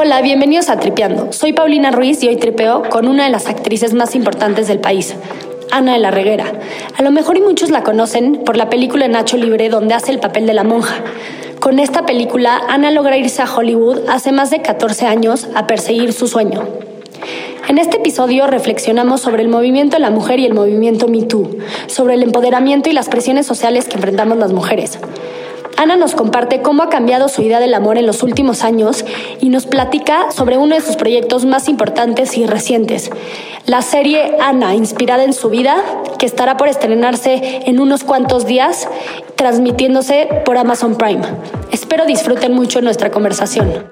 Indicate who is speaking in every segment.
Speaker 1: Hola, bienvenidos a Tripeando. Soy Paulina Ruiz y hoy tripeo con una de las actrices más importantes del país, Ana de la Reguera. A lo mejor y muchos la conocen por la película Nacho Libre donde hace el papel de la monja. Con esta película, Ana logra irse a Hollywood hace más de 14 años a perseguir su sueño. En este episodio reflexionamos sobre el movimiento de la mujer y el movimiento Me Too, sobre el empoderamiento y las presiones sociales que enfrentamos las mujeres. Ana nos comparte cómo ha cambiado su idea del amor en los últimos años y nos platica sobre uno de sus proyectos más importantes y recientes, la serie Ana, inspirada en su vida, que estará por estrenarse en unos cuantos días, transmitiéndose por Amazon Prime. Espero disfruten mucho nuestra conversación.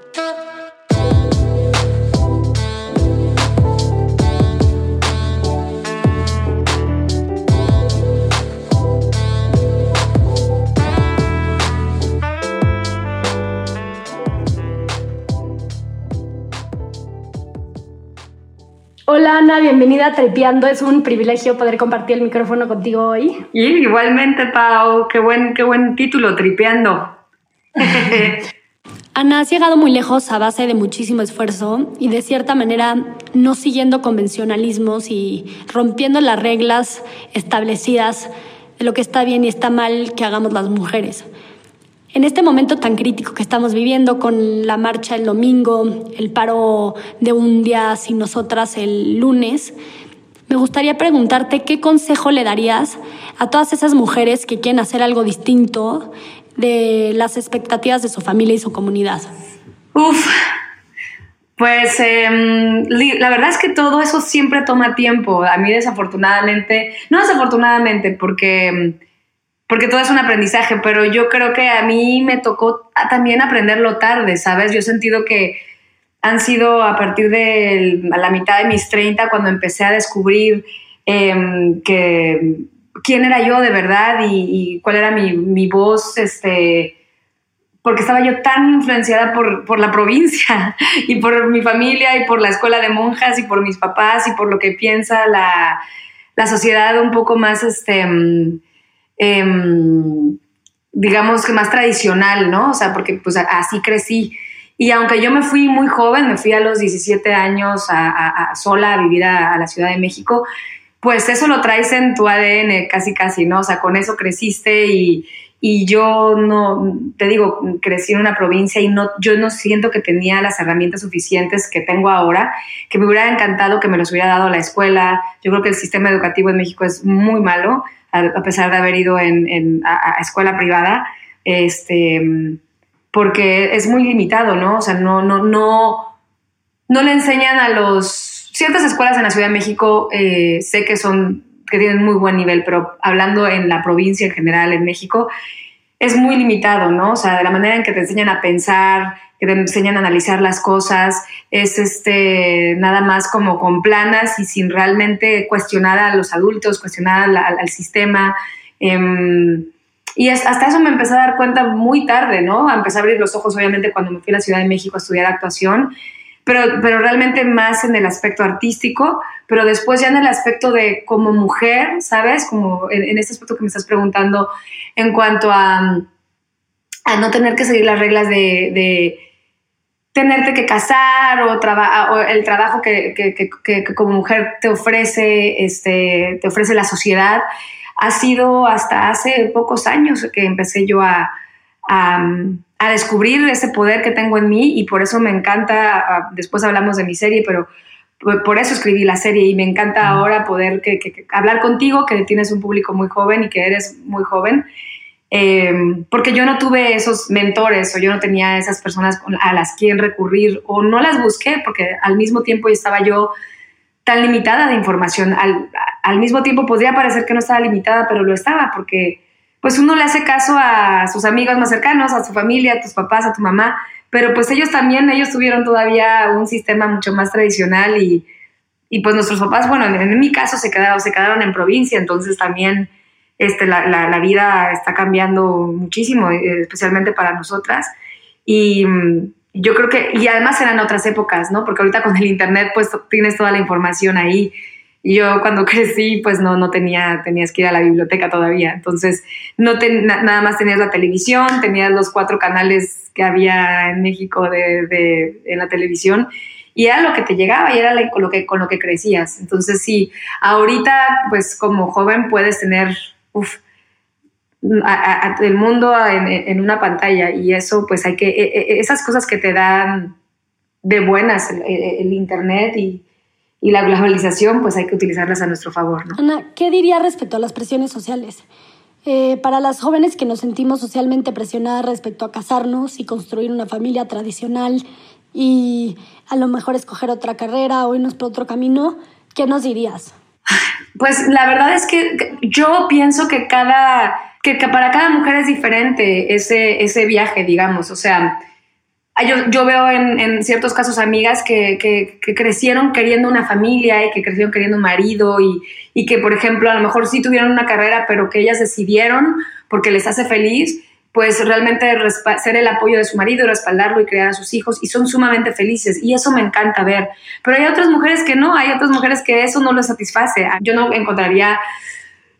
Speaker 1: Hola Ana, bienvenida a Trepeando. Es un privilegio poder compartir el micrófono contigo hoy.
Speaker 2: Y igualmente, Pau, qué buen, qué buen título, Tripeando.
Speaker 1: Ana, has llegado muy lejos a base de muchísimo esfuerzo y de cierta manera no siguiendo convencionalismos y rompiendo las reglas establecidas de lo que está bien y está mal que hagamos las mujeres. En este momento tan crítico que estamos viviendo con la marcha el domingo, el paro de un día sin nosotras el lunes, me gustaría preguntarte qué consejo le darías a todas esas mujeres que quieren hacer algo distinto de las expectativas de su familia y su comunidad.
Speaker 2: Uf, pues em, la verdad es que todo eso siempre toma tiempo. A mí desafortunadamente, no desafortunadamente, porque em, porque todo es un aprendizaje, pero yo creo que a mí me tocó también aprenderlo tarde, ¿sabes? Yo he sentido que han sido a partir de la mitad de mis 30 cuando empecé a descubrir em, que quién era yo de verdad y, cuál era mi, voz, este, porque estaba yo tan influenciada por, por, la provincia y por mi familia y por la escuela de monjas y por mis papás y por lo que piensa la, la sociedad un poco más, este, em, digamos que más tradicional, ¿no? O sea, porque pues así crecí. Y aunque yo me fui muy joven, me fui a los 17 años a, sola a vivir a, la Ciudad de México, pues eso lo traes en tu ADN casi, casi, ¿no? O sea, con eso creciste y, y yo no, te digo, crecí en una provincia y no, yo no siento que tenía las herramientas suficientes que tengo ahora, que me hubiera encantado que me los hubiera dado la escuela. Yo creo que el sistema educativo en México es muy malo a, pesar de haber ido en, a, escuela privada, este, porque es muy limitado, ¿no? O sea, no, no, no, no le enseñan a los... Ciertas escuelas en la Ciudad de México eh, sé que son, que tienen muy buen nivel, pero hablando en la provincia en general, en México, es muy limitado, ¿no? O sea, de la manera en que te enseñan a pensar, que te enseñan a analizar las cosas, es este, nada más como con planas y sin realmente cuestionar a los adultos, cuestionar al, sistema. Em, y hasta eso me empecé a dar cuenta muy tarde, ¿no? Empecé a abrir los ojos, obviamente, cuando me fui a la Ciudad de México a estudiar actuación, pero, pero realmente más en el aspecto artístico, pero después ya en el aspecto de como mujer, ¿sabes? Como en, este aspecto que me estás preguntando, en cuanto a, a no tener que seguir las reglas de tenerte que casar o, el trabajo que, como mujer te ofrece, este, te ofrece la sociedad, ha sido hasta hace pocos años que empecé yo a, a, descubrir ese poder que tengo en mí y por eso me encanta, después hablamos de mi serie, pero por eso escribí la serie y me encanta ahora poder hablar contigo, que tienes un público muy joven y que eres muy joven Em, porque yo no tuve esos mentores o yo no tenía esas personas a las quien recurrir o no las busqué porque al mismo tiempo estaba yo tan limitada de información. Al, al, mismo tiempo podría parecer que no estaba limitada, pero lo estaba porque pues uno le hace caso a sus amigos más cercanos, a su familia, a tus papás, a tu mamá, pero pues ellos también, ellos tuvieron todavía un sistema mucho más tradicional y, pues nuestros papás, bueno, en, en mi caso se quedaron, se quedaron en provincia, entonces también este, la, la, vida está cambiando muchísimo, eh, especialmente para nosotras. Y mm, yo creo que, y además eran otras épocas, ¿no? Porque ahorita con el Internet, pues tienes toda la información ahí. Yo cuando crecí, pues no, no tenía, tenías que ir a la biblioteca todavía. Entonces, no nada más tenías la televisión, tenías los cuatro canales que había en México de, en la televisión y era lo que te llegaba y era con, lo que, con lo que crecías. Entonces, sí, ahorita, pues como joven puedes tener el mundo en, una pantalla y eso, pues hay que, e, e, esas cosas que te dan de buenas el, Internet y, y, la globalización, pues hay que utilizarlas a nuestro favor.
Speaker 1: Ana, ¿qué diría respecto a las presiones sociales? Eh, para las jóvenes que nos sentimos socialmente presionadas respecto a casarnos y construir una familia tradicional y a lo mejor escoger otra carrera o irnos por otro camino, ¿qué nos dirías?
Speaker 2: Pues la verdad es que yo pienso que cada, que, para cada mujer es diferente ese, ese viaje, digamos. O sea, yo, yo veo en, en, ciertos casos amigas que, que, crecieron queriendo una familia y que crecieron queriendo un marido y, y que, por ejemplo, a lo mejor sí tuvieron una carrera, pero que ellas decidieron porque les hace feliz pues realmente ser el apoyo de su marido, respaldarlo y criar a sus hijos y son sumamente felices y eso me encanta ver. Pero hay otras mujeres que no, hay otras mujeres que eso no les satisface. Yo no encontraría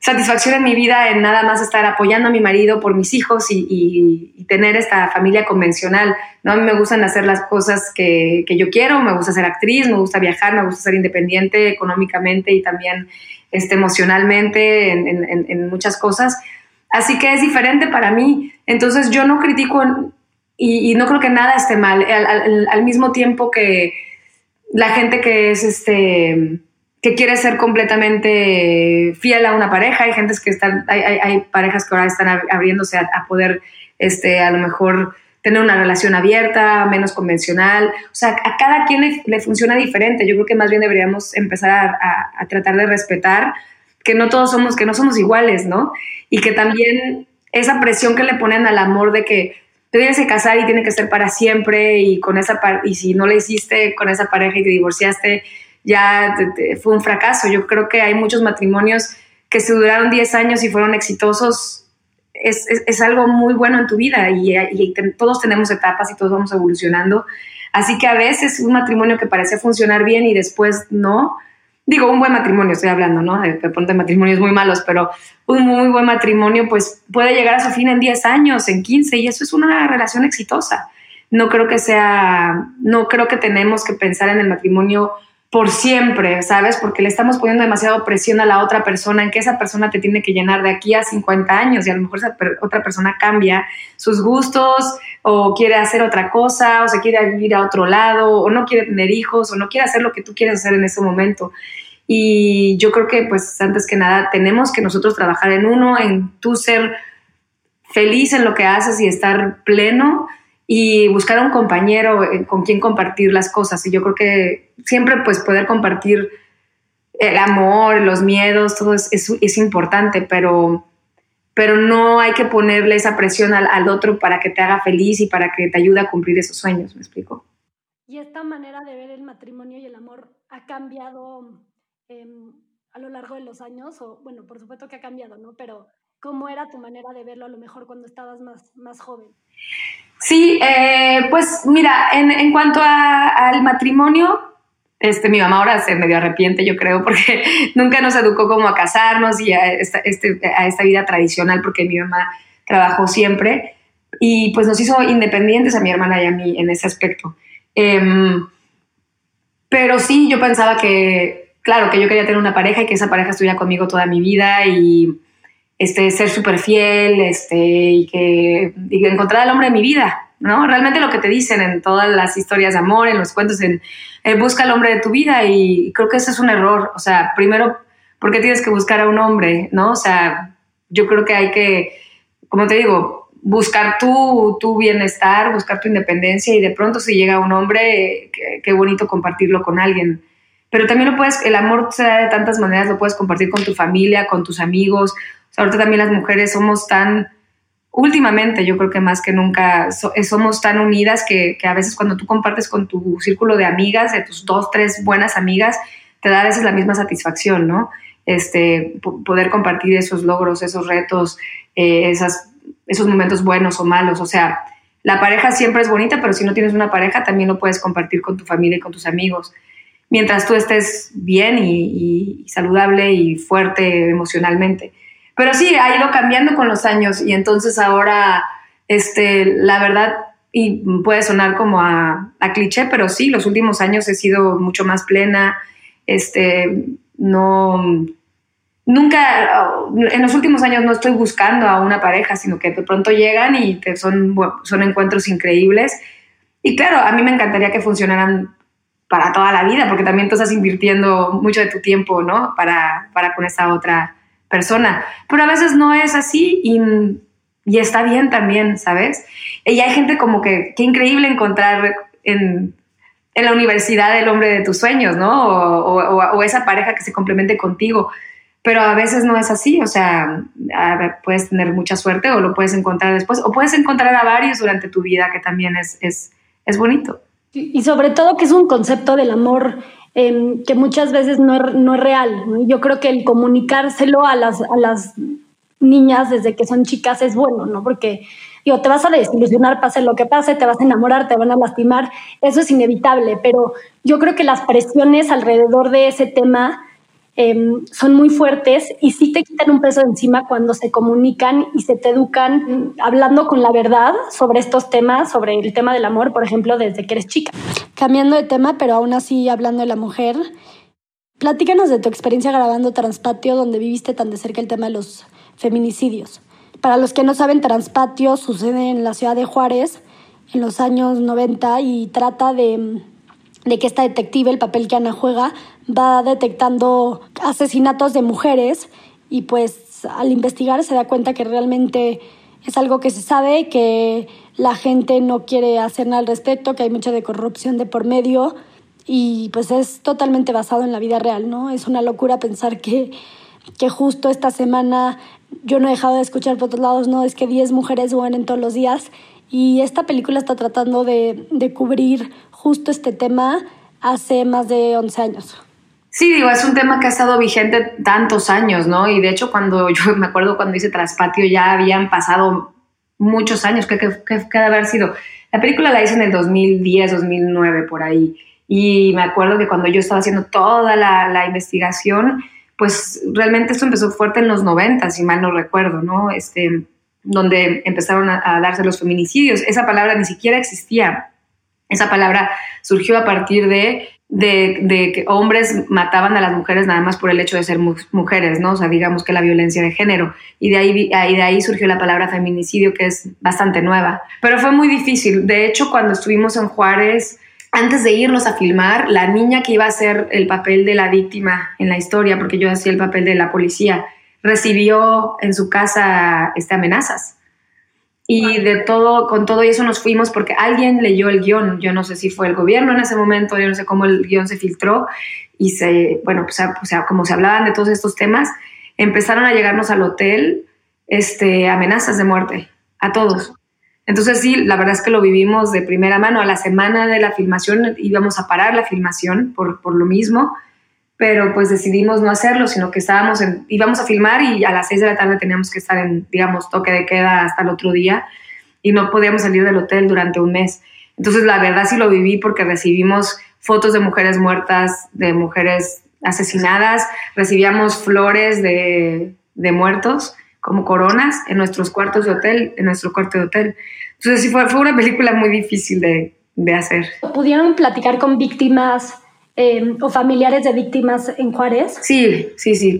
Speaker 2: satisfacción en mi vida en nada más estar apoyando a mi marido por mis hijos y, tener esta familia convencional. ¿no? A mí me gustan hacer las cosas que, yo quiero, me gusta ser actriz, me gusta viajar, me gusta ser independiente económicamente y también este, emocionalmente en, en muchas cosas. Así que es diferente para mí. Entonces yo no critico y, no creo que nada esté mal. Al, mismo tiempo que la gente que es este que quiere ser completamente fiel a una pareja, hay gente que están, hay, parejas que ahora están abriéndose a, poder este, a lo mejor tener una relación abierta, menos convencional. O sea, a cada quien le, funciona diferente. Yo creo que más bien deberíamos empezar a, tratar de respetar que no todos somos, que no somos iguales, ¿no? Y que también esa presión que le ponen al amor de que te tienes que casar y tiene que ser para siempre y con esa y si no le hiciste con esa pareja y te divorciaste ya fue un fracaso. Yo creo que hay muchos matrimonios que se duraron 10 años y fueron exitosos. Es, es, algo muy bueno en tu vida y, y todos tenemos etapas y todos vamos evolucionando. Así que a veces un matrimonio que parece funcionar bien y después no, digo, un buen matrimonio, estoy hablando, ¿no? De, de matrimonios muy malos, pero un muy buen matrimonio, pues puede llegar a su fin en 10 años, en 15, y eso es una relación exitosa. No creo que sea, no creo que tenemos que pensar en el matrimonio por siempre, ¿sabes? Porque le estamos poniendo demasiado presión a la otra persona en que esa persona te tiene que llenar de aquí a 50 años y a lo mejor esa otra persona cambia sus gustos o quiere hacer otra cosa o se quiere vivir a otro lado o no quiere tener hijos o no quiere hacer lo que tú quieres hacer en ese momento. Y yo creo que pues antes que nada tenemos que nosotros trabajar en uno, en tú ser feliz en lo que haces y estar pleno y buscar a un compañero eh, con quien compartir las cosas. Y yo creo que siempre pues poder compartir el amor, los miedos, todo es, es, importante, pero, pero no hay que ponerle esa presión al, al, otro para que te haga feliz y para que te ayude a cumplir esos sueños, ¿me explico?
Speaker 1: Y esta manera de ver el matrimonio y el amor ha cambiado em, a lo largo de los años, o bueno, por supuesto que ha cambiado, ¿no? Pero ¿cómo era tu manera de verlo a lo mejor cuando estabas más, más joven?
Speaker 2: Sí, eh, pues mira, en, en cuanto al matrimonio, este, mi mamá ahora se medio arrepiente, yo creo, porque nunca nos educó como a casarnos y a esta, este, a esta vida tradicional, porque mi mamá trabajó siempre y pues nos hizo independientes a mi hermana y a mí en ese aspecto. Em, pero sí, yo pensaba que, claro, que yo quería tener una pareja y que esa pareja estuviera conmigo toda mi vida y este, ser súper fiel este, y, que, encontrar al hombre de mi vida, ¿no? Realmente lo que te dicen en todas las historias de amor, en los cuentos, en eh, busca al hombre de tu vida y creo que ese es un error. O sea, primero, ¿por qué tienes que buscar a un hombre, no? O sea, yo creo que hay que, como te digo, buscar tu, tu bienestar, buscar tu independencia y de pronto si llega un hombre, qué, bonito compartirlo con alguien. Pero también lo puedes, el amor se da de tantas maneras, lo puedes compartir con tu familia, con tus amigos, ahorita también las mujeres somos tan, últimamente yo creo que más que nunca, eh, somos tan unidas que, a veces cuando tú compartes con tu círculo de amigas, de tus dos, tres buenas amigas, te da a veces la misma satisfacción, ¿no? Este, poder compartir esos logros, esos retos, eh, esas, esos momentos buenos o malos. O sea, la pareja siempre es bonita, pero si no tienes una pareja, también lo puedes compartir con tu familia y con tus amigos. Mientras tú estés bien y, saludable y fuerte emocionalmente. Pero sí, ha ido cambiando con los años y entonces ahora, este, la verdad, y puede sonar como a, a, cliché, pero sí, los últimos años he sido mucho más plena, este, no, nunca, en los últimos años no estoy buscando a una pareja, sino que de pronto llegan y te son, son encuentros increíbles. Y claro, a mí me encantaría que funcionaran para toda la vida, porque también tú estás invirtiendo mucho de tu tiempo, ¿no? Para, para con esa otra persona. Pero a veces no es así y, está bien también, ¿sabes? Y hay gente como que, qué increíble encontrar en, en la universidad el hombre de tus sueños, ¿no? O, o, o, esa pareja que se complemente contigo. Pero a veces no es así, o sea, puedes tener mucha suerte o lo puedes encontrar después, o puedes encontrar a varios durante tu vida, que también es, es, es bonito.
Speaker 1: Y sobre todo que es un concepto del amor em, que muchas veces no es, no es real. Yo creo que el comunicárselo a las, a las niñas desde que son chicas es bueno, ¿no? Porque digo, te vas a desilusionar, pase lo que pase, te vas a enamorar, te van a lastimar, eso es inevitable, pero yo creo que las presiones alrededor de ese tema Em, son muy fuertes y sí te quitan un peso encima cuando se comunican y se te educan hablando con la verdad sobre estos temas, sobre el tema del amor, por ejemplo, desde que eres chica. Cambiando de tema, pero aún así hablando de la mujer, platícanos de tu experiencia grabando Transpatio, donde viviste tan de cerca el tema de los feminicidios. Para los que no saben, Transpatio sucede en la ciudad de Juárez en los años 90 y trata de de que esta detective, el papel que Ana juega, va detectando asesinatos de mujeres y pues al investigar se da cuenta que realmente es algo que se sabe, que la gente no quiere hacer nada al respecto, que hay mucha corrupción de por medio y pues es totalmente basado en la vida real, ¿no? Es una locura pensar que, que justo esta semana yo no he dejado de escuchar por otros lados, no, es que 10 mujeres mueren todos los días y esta película está tratando de, de cubrir justo este tema hace más de 11 años.
Speaker 2: Sí, digo, es un tema que ha estado vigente tantos años, ¿no? Y de hecho, cuando yo me acuerdo cuando hice Traspatio, ya habían pasado muchos años, que, que, que, haber sido. La película la hice en el 2010, 2009, por ahí. Y me acuerdo que cuando yo estaba haciendo toda la, la investigación, pues realmente esto empezó fuerte en los 90, si mal no recuerdo, ¿no? Este, donde empezaron a, a darse los feminicidios. Esa palabra ni siquiera existía esa palabra surgió a partir de, de, que hombres mataban a las mujeres nada más por el hecho de ser mujeres, ¿no? O sea, digamos que la violencia de género. Y de ahí, de ahí surgió la palabra feminicidio, que es bastante nueva. Pero fue muy difícil. De hecho, cuando estuvimos en Juárez, antes de irnos a filmar, la niña que iba a hacer el papel de la víctima en la historia, porque yo hacía el papel de la policía, recibió en su casa este, amenazas y de todo, con todo eso nos fuimos porque alguien leyó el guion. Yo no sé si fue el gobierno en ese momento, yo no sé cómo el guion se filtró y se, bueno, pues, o sea, como se hablaban de todos estos temas, empezaron a llegarnos al hotel este, amenazas de muerte a todos. Entonces sí, la verdad es que lo vivimos de primera mano. A la semana de la filmación íbamos a parar la filmación por, por lo mismo pero pues decidimos no hacerlo, sino que estábamos en, íbamos a filmar y a las seis de la tarde teníamos que estar en, digamos, toque de queda hasta el otro día y no podíamos salir del hotel durante un mes. Entonces, la verdad sí lo viví porque recibimos fotos de mujeres muertas, de mujeres asesinadas, recibíamos flores de, de muertos como coronas en nuestros cuartos de hotel, en nuestro cuarto de hotel. Entonces, sí fue, fue una película muy difícil de, de hacer.
Speaker 1: ¿Pudieron platicar con víctimas Em, o familiares de víctimas en Juárez?
Speaker 2: Sí, sí, sí,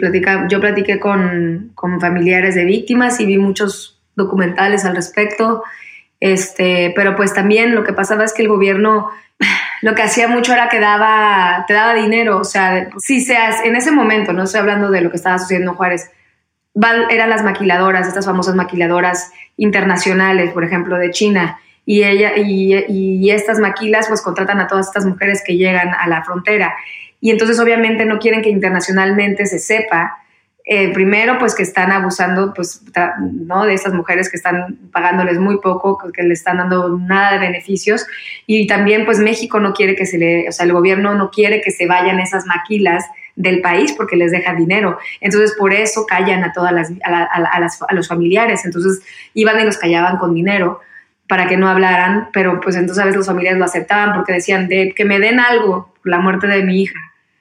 Speaker 2: yo platiqué con, con, familiares de víctimas y vi muchos documentales al respecto, este, pero pues también lo que pasaba es que el gobierno lo que hacía mucho era que daba, te daba dinero, o sea, si seas en ese momento, no estoy hablando de lo que estaba sucediendo en Juárez, eran las maquiladoras, estas famosas maquiladoras internacionales, por ejemplo, de China, y, ella, y, estas maquilas pues contratan a todas estas mujeres que llegan a la frontera. Y entonces obviamente no quieren que internacionalmente se sepa, eh, primero pues que están abusando pues, ¿no? de estas mujeres que están pagándoles muy poco, que le están dando nada de beneficios. Y también pues México no quiere que se le, o sea, el gobierno no quiere que se vayan esas maquilas del país porque les deja dinero. Entonces, por eso callan a todas las, a, a, los familiares. Entonces, iban y los callaban con dinero para que no hablaran, pero pues entonces a veces las familias lo aceptaban porque decían de que me den algo por la muerte de mi hija,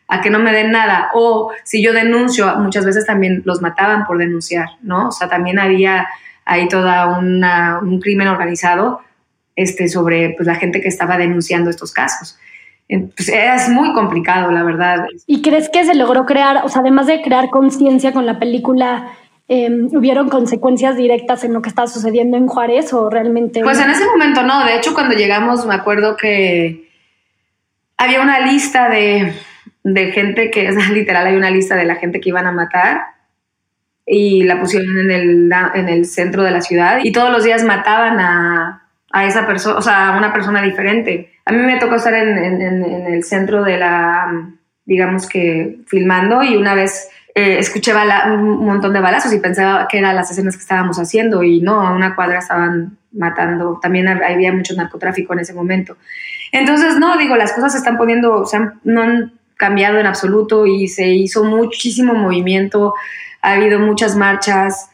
Speaker 2: a que no me den nada, o si yo denuncio, muchas veces también los mataban por denunciar, ¿no? O sea, también había ahí toda una, un crimen organizado este, sobre pues, la gente que estaba denunciando estos casos. Pues es muy complicado, la verdad.
Speaker 1: ¿Y crees que se logró crear, o sea, además de crear conciencia con la película, eh, ¿hubieron consecuencias directas en lo que estaba sucediendo en Juárez o realmente?
Speaker 2: Pues en ese momento no. De hecho, cuando llegamos, me acuerdo que había una lista de, de gente que, literal, hay una lista de la gente que iban a matar y la pusieron en el, en el centro de la ciudad y todos los días mataban a, a esa persona, o sea, a una persona diferente. A mí me tocó estar en, en, en, el centro de la, digamos que filmando y una vez eh, escuché un montón de balazos y pensaba que eran las escenas que estábamos haciendo y no, a una cuadra estaban matando, también había mucho narcotráfico en ese momento. Entonces, no, digo, las cosas se están poniendo, o sea, no han cambiado en absoluto y se hizo muchísimo movimiento, ha habido muchas marchas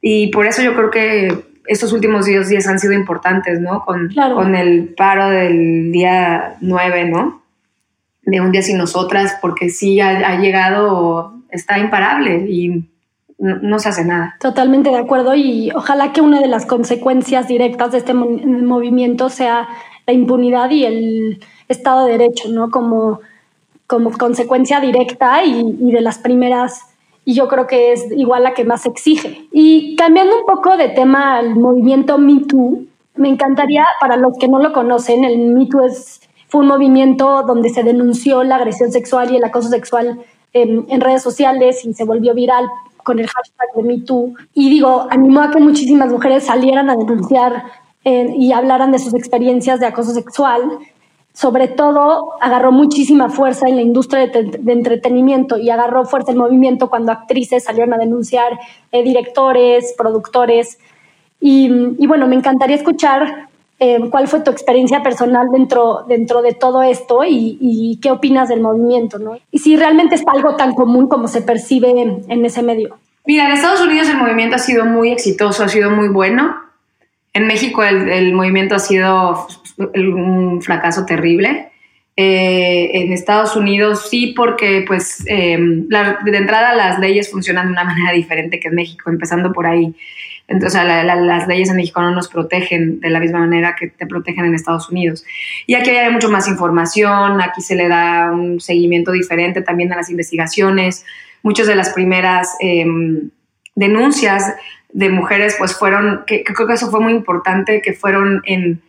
Speaker 2: y por eso yo creo que estos últimos días, días han sido importantes, ¿no? Con, con el paro del día 9, ¿no? De un día sin nosotras, porque sí ha, ha llegado, está imparable y no, no, se hace nada.
Speaker 1: Totalmente de acuerdo y ojalá que una de las consecuencias directas de este movimiento sea la impunidad y el Estado de Derecho, ¿no? Como, como consecuencia directa y, y de las primeras y yo creo que es igual la que más exige. Y cambiando un poco de tema al movimiento Me Too, me encantaría, para los que no lo conocen, el Me Too es, fue un movimiento donde se denunció la agresión sexual y el acoso sexual en, en redes sociales y se volvió viral con el hashtag de Me Too. Y digo, animó a que muchísimas mujeres salieran a denunciar y hablaran de sus experiencias de acoso sexual sobre todo agarró muchísima fuerza en la industria de, entretenimiento y agarró fuerza el movimiento cuando actrices salieron a denunciar, eh, directores, productores. Y, bueno, me encantaría escuchar eh, cuál fue tu experiencia personal dentro, dentro de todo esto y, qué opinas del movimiento, ¿no? Y si realmente es algo tan común como se percibe en ese medio.
Speaker 2: Mira, en Estados Unidos el movimiento ha sido muy exitoso, ha sido muy bueno. En México el, el movimiento ha sido un fracaso terrible. Eh, en Estados Unidos sí, porque pues em, de entrada las leyes funcionan de una manera diferente que en México, empezando por ahí. Entonces las leyes en México no nos protegen de la misma manera que te protegen en Estados Unidos. Y aquí hay mucho más información, aquí se le da un seguimiento diferente también a las investigaciones. Muchas de las primeras em, denuncias de mujeres pues fueron, que creo que eso fue muy importante, que fueron en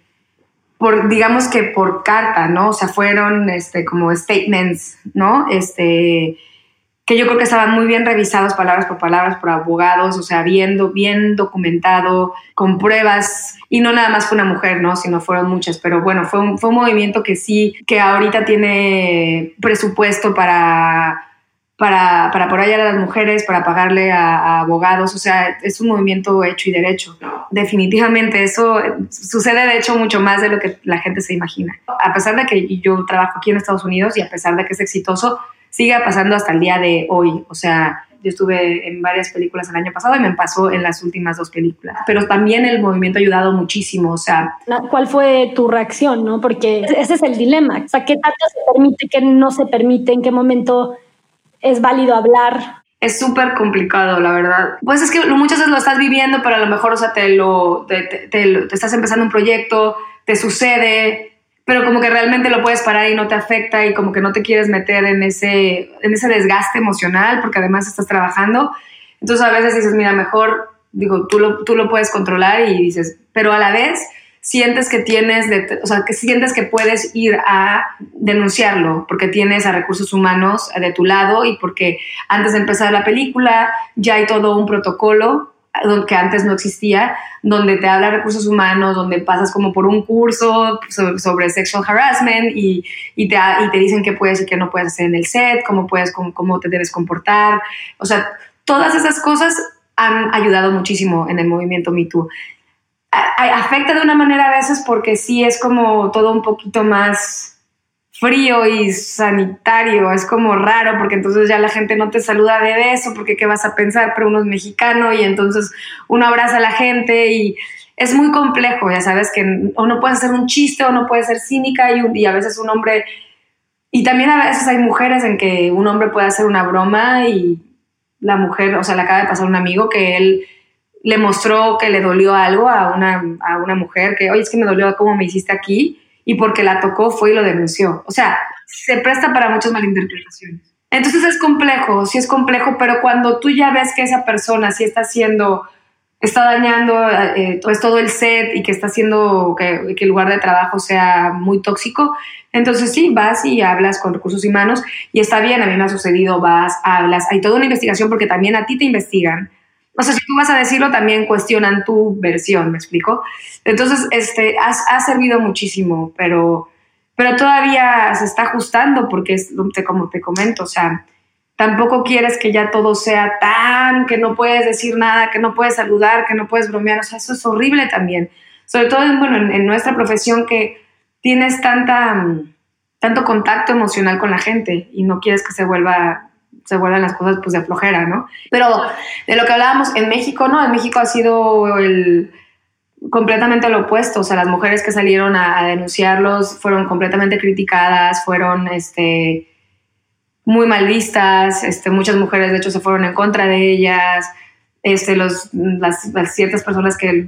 Speaker 2: por, digamos que por carta, ¿no? O sea, fueron este, como statements, ¿no? Este, que yo creo que estaban muy bien revisados palabras por palabras por abogados, o sea, viendo, bien documentado, con pruebas, y no nada más fue una mujer, ¿no? Sino fueron muchas, pero bueno, fue un, fue un movimiento que sí, que ahorita tiene presupuesto para para, para apoyar a las mujeres, para pagarle a, abogados, o sea, es un movimiento hecho y derecho. Definitivamente eso sucede de hecho mucho más de lo que la gente se imagina. A pesar de que yo trabajo aquí en Estados Unidos y a pesar de que es exitoso, sigue pasando hasta el día de hoy, o sea, yo estuve en varias películas el año pasado y me pasó en las últimas dos películas. Pero también el movimiento ha ayudado muchísimo, o sea...
Speaker 1: ¿Cuál fue tu reacción, no? Porque ese es el dilema. O sea, ¿qué tanto se permite, qué no se permite, en qué momento es válido hablar.
Speaker 2: Es súper complicado, la verdad. Pues es que muchas veces lo estás viviendo, pero a lo mejor, o sea, te lo, te, te, estás empezando un proyecto, te sucede, pero como que realmente lo puedes parar y no te afecta y como que no te quieres meter en ese, en ese desgaste emocional porque además estás trabajando. Entonces a veces dices, mira, mejor, digo, tú lo, tú lo puedes controlar y dices, pero a la vez sientes que tienes, de, o sea, que sientes que puedes ir a denunciarlo porque tienes a recursos humanos de tu lado y porque antes de empezar la película ya hay todo un protocolo que antes no existía, donde te habla recursos humanos, donde pasas como por un curso sobre, sexual harassment y, y, te, y, te, dicen qué puedes y qué no puedes hacer en el set, cómo, puedes, cómo, cómo te debes comportar. O sea, todas esas cosas han ayudado muchísimo en el movimiento Me Too afecta de una manera a veces porque sí es como todo un poquito más frío y sanitario, es como raro porque entonces ya la gente no te saluda de beso porque qué vas a pensar, pero uno es mexicano y entonces uno abraza a la gente y, es muy complejo, ya sabes, que o no puedes hacer un chiste o no puedes ser cínica y, a veces un hombre, y también a veces hay mujeres en que un hombre puede hacer una broma y la mujer, o sea, le acaba de pasar un amigo que él le mostró que le dolió algo a una, a una mujer, que, oye, es que me dolió cómo me hiciste aquí, y porque la tocó fue y lo denunció. O sea, se presta para muchas malinterpretaciones. Entonces es complejo, sí es complejo, pero cuando tú ya ves que esa persona sí está haciendo, está dañando eh, pues, todo el set y que está haciendo que, que, el lugar de trabajo sea muy tóxico, entonces sí, vas y hablas con recursos humanos y está bien, a mí me ha sucedido, vas, hablas, hay toda una investigación porque también a ti te investigan. O sea, si tú vas a decirlo, también cuestionan tu versión, ¿me explico? Entonces, este, ha servido muchísimo, pero pero todavía se está ajustando porque es como te comento, o sea, tampoco quieres que ya todo sea tan, que no puedes decir nada, que no puedes saludar, que no puedes bromear, o sea, eso es horrible también, sobre todo bueno, en, nuestra profesión que tienes tanta, tanto contacto emocional con la gente y no quieres que se vuelva se vuelvan las cosas pues de flojera, ¿no? Pero de lo que hablábamos en México, ¿no? En México ha sido el, completamente lo opuesto, o sea, las mujeres que salieron a, denunciarlos fueron completamente criticadas, fueron este, muy mal vistas, este, muchas mujeres de hecho se fueron en contra de ellas, este, los, las, ciertas personas que,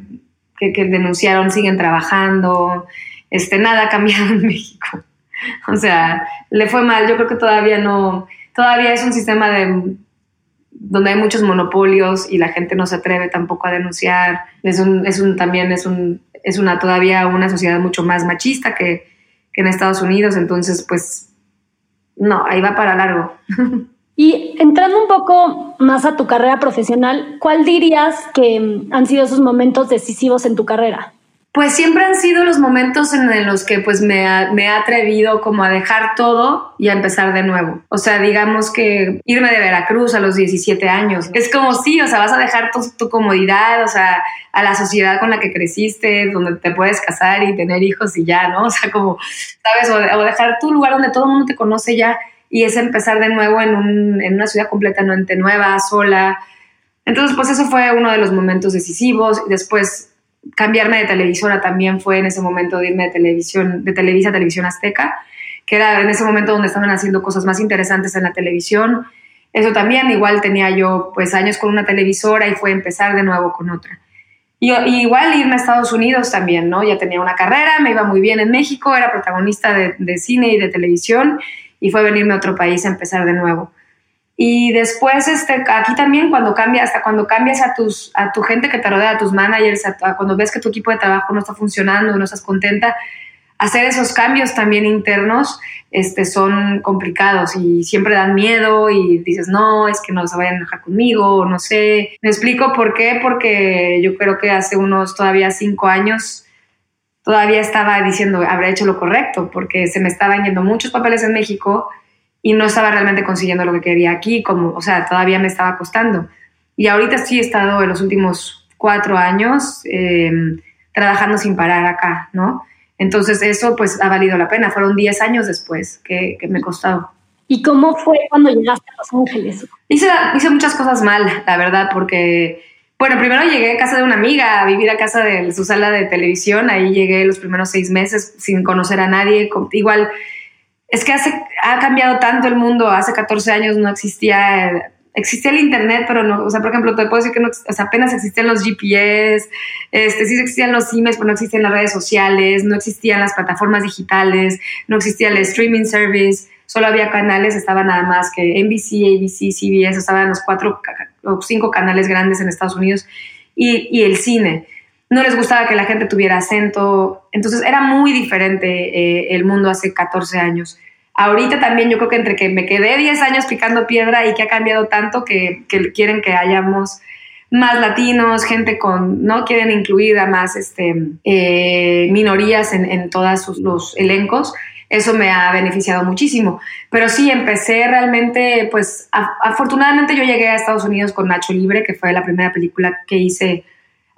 Speaker 2: que, denunciaron siguen trabajando, este, nada ha cambiado en México. O sea, le fue mal, yo creo que todavía no, todavía es un sistema de donde hay muchos monopolios y la gente no se atreve tampoco a denunciar. Es un, es un también es un, es una todavía una sociedad mucho más machista que, que en Estados Unidos, entonces pues no, ahí va para largo.
Speaker 1: Y entrando un poco más a tu carrera profesional, ¿cuál dirías que han sido esos momentos decisivos en tu carrera?
Speaker 2: Pues siempre han sido los momentos en los que pues me ha, me atrevido como a dejar todo y a empezar de nuevo. O sea, digamos que irme de Veracruz a los 17 años. Es como sí, o sea, vas a dejar tu, tu comodidad, o sea, a la sociedad con la que creciste, donde te puedes casar y tener hijos y ya, ¿no? O sea, como, ¿sabes? O, dejar tu lugar donde todo el mundo te conoce ya y es empezar de nuevo en, un, en una ciudad completamente nueva, sola. Entonces, pues eso fue uno de los momentos decisivos. Después cambiarme de televisora también fue en ese momento de irme de televisión, de Televisa a Televisión Azteca, que era en ese momento donde estaban haciendo cosas más interesantes en la televisión. Eso también, igual tenía yo pues años con una televisora y fue empezar de nuevo con otra. Y, igual irme a Estados Unidos también, ¿no? Ya tenía una carrera, me iba muy bien en México, era protagonista de, de cine y de televisión y fue venirme a otro país a empezar de nuevo. Y después, este, aquí también cuando cambias, hasta cuando cambias a, tus, a tu gente que te rodea, a tus managers, cuando ves que tu equipo de trabajo no está funcionando, no estás contenta, hacer esos cambios también internos este, son complicados y siempre dan miedo y dices, no, es que no se vayan a enojar conmigo, no sé. Me explico por qué, porque yo creo que hace unos todavía cinco años todavía estaba diciendo, habré hecho lo correcto, porque se me estaban yendo muchos papeles en México y no estaba realmente consiguiendo lo que quería aquí, como, o sea, todavía me estaba costando. Y ahorita sí he estado en los últimos cuatro años em, trabajando sin parar acá, ¿no? Entonces eso pues ha valido la pena. Fueron diez años después que, que me costado.
Speaker 1: ¿Y cómo fue cuando llegaste a Los Ángeles?
Speaker 2: Hice, hice muchas cosas mal, la verdad, porque, bueno, primero llegué a casa de una amiga, a vivir a casa de su sala de televisión. Ahí llegué los primeros seis meses sin conocer a nadie. Igual es que hace, ha cambiado tanto el mundo. Hace 14 años no existía, existía el Internet, pero no, o sea, por ejemplo, te puedo decir que no, apenas existían los GPS, este, sí existían los emails, pero no existían las redes sociales, no existían las plataformas digitales, no existía el streaming service, solo había canales, estaba nada más que NBC, ABC, CBS, estaban los cuatro o cinco canales grandes en Estados Unidos y, y el cine no les gustaba que la gente tuviera acento. Entonces era muy diferente eh, el mundo hace 14 años. Ahorita también yo creo que entre que me quedé 10 años picando piedra y que ha cambiado tanto que, quieren que hayamos más latinos, gente con, ¿no? Quieren incluir a más este, eh, minorías en, todos los elencos. Eso me ha beneficiado muchísimo. Pero sí, empecé realmente, pues afortunadamente yo llegué a Estados Unidos con Nacho Libre, que fue la primera película que hice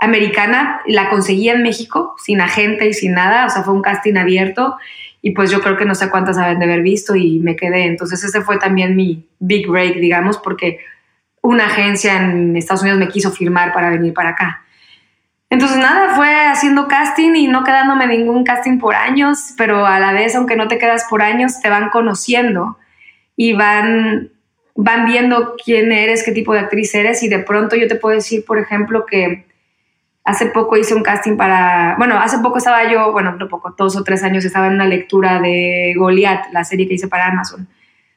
Speaker 2: americana, la conseguí en México, sin agente y sin nada, o sea, fue un casting abierto y pues yo creo que no sé cuántas saben de haber visto y me quedé. Entonces ese fue también mi big break, digamos, porque una agencia en Estados Unidos me quiso firmar para venir para acá. Entonces nada, fue haciendo casting y no quedándome ningún casting por años, pero a la vez, aunque no te quedas por años, te van conociendo y van, van viendo quién eres, qué tipo de actriz eres y de pronto yo te puedo decir, por ejemplo, que hace poco hice un casting para, bueno, hace poco estaba yo, bueno, no poco, dos o tres años estaba en una lectura de Goliath, la serie que hice para Amazon,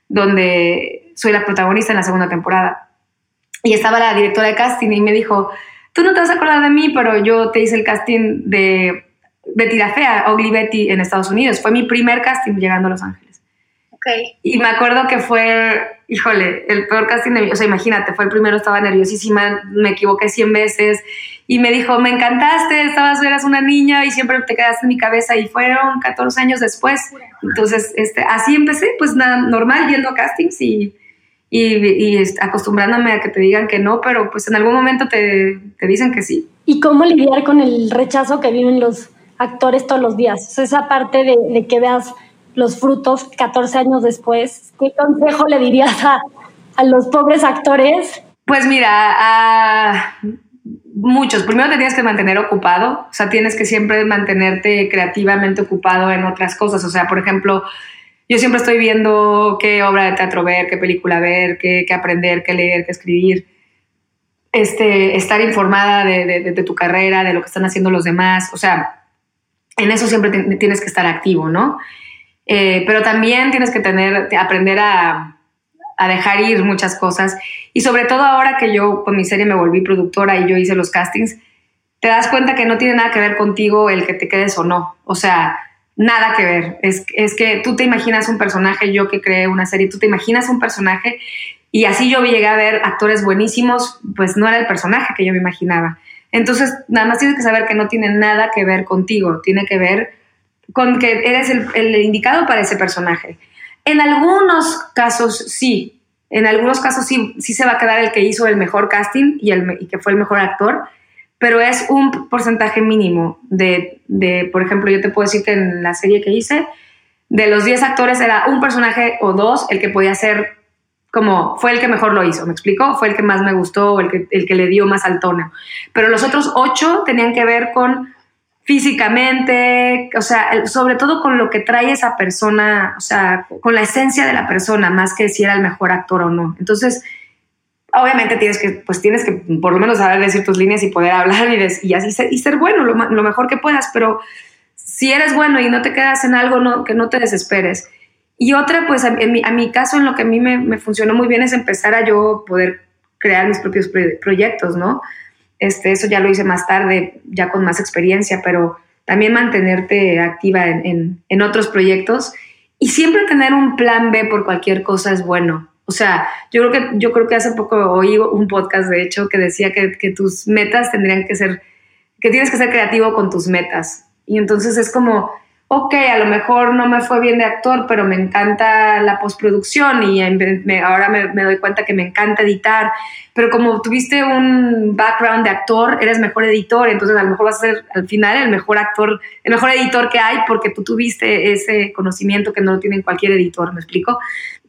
Speaker 2: donde soy la protagonista en la segunda temporada. Y estaba la directora de casting y me dijo, tú no te vas a acordar de mí, pero yo te hice el casting de Betty la Fea, Ugly Betty en Estados Unidos. Fue mi primer casting llegando a Los Ángeles.
Speaker 1: Okay.
Speaker 2: Y me acuerdo que fue, híjole, el peor casting de mi, o sea, imagínate, fue el primero, estaba nerviosísima, me equivoqué 100 veces y me dijo, me encantaste, estabas, eras una niña y siempre te quedaste en mi cabeza y fueron 14 años después. Entonces, este, así empecé, pues nada, normal, yendo castings y y, acostumbrándome a que te digan que no, pero pues en algún momento te, te, dicen que sí.
Speaker 1: ¿Y cómo lidiar con el rechazo que viven los actores todos los días? esa parte de, de, que veas los frutos 14 años después, ¿qué consejo le dirías a, a los pobres actores?
Speaker 2: Pues mira, a muchos. Primero te tienes que mantener ocupado, o sea, tienes que siempre mantenerte creativamente ocupado en otras cosas. O sea, por ejemplo, yo siempre estoy viendo qué obra de teatro ver, qué película ver, qué, qué aprender, qué leer, qué escribir. Este, estar informada de, de, tu carrera, de lo que están haciendo los demás. O sea, en eso siempre tienes que estar activo, ¿no? Eh, pero también tienes que tener, aprender a, a, dejar ir muchas cosas. Y sobre todo ahora que yo con mi serie me volví productora y yo hice los castings, te das cuenta que no tiene nada que ver contigo el que te quedes o no. O sea, nada que ver. Es, es, que tú te imaginas un personaje, yo que creé una serie, tú te imaginas un personaje y así yo llegué a ver actores buenísimos, pues no era el personaje que yo me imaginaba. Entonces, nada más tienes que saber que no tiene nada que ver contigo, tiene que ver con que eres el, el indicado para ese personaje. En algunos casos sí, en algunos casos sí, sí se va a quedar el que hizo el mejor casting y, el, que fue el mejor actor, pero es un porcentaje mínimo de, de, por ejemplo, yo te puedo decir que en la serie que hice, de los 10 actores era un personaje o dos el que podía ser como fue el que mejor lo hizo, ¿me explico? Fue el que más me gustó, el que, el que le dio más al tono. Pero los otros ocho tenían que ver con físicamente, o sea, sobre todo con lo que trae esa persona, o sea, con la esencia de la persona, más que si era el mejor actor o no. Entonces, obviamente tienes que, pues tienes que por lo menos saber decir tus líneas y poder hablar y, y así ser, y ser bueno lo, mejor que puedas, pero si eres bueno y no te quedas en algo, no, que no te desesperes. Y otra, pues a, mi, a mi, caso, en lo que a mí me, me, funcionó muy bien es empezar a yo poder crear mis propios proyectos, ¿no? Este, eso ya lo hice más tarde, ya con más experiencia, pero también mantenerte activa en, en, otros proyectos y siempre tener un plan B por cualquier cosa es bueno. O sea, yo creo que, yo creo que hace poco oí un podcast, de hecho, que decía que, que, tus metas tendrían que ser, que tienes que ser creativo con tus metas. Y entonces es como, ok, a lo mejor no me fue bien de actor, pero me encanta la postproducción y me, ahora me, me, doy cuenta que me encanta editar, pero como tuviste un background de actor, eres mejor editor, entonces a lo mejor vas a ser al final el mejor actor, el mejor editor que hay porque tú tuviste ese conocimiento que no lo tiene cualquier editor, ¿me explico?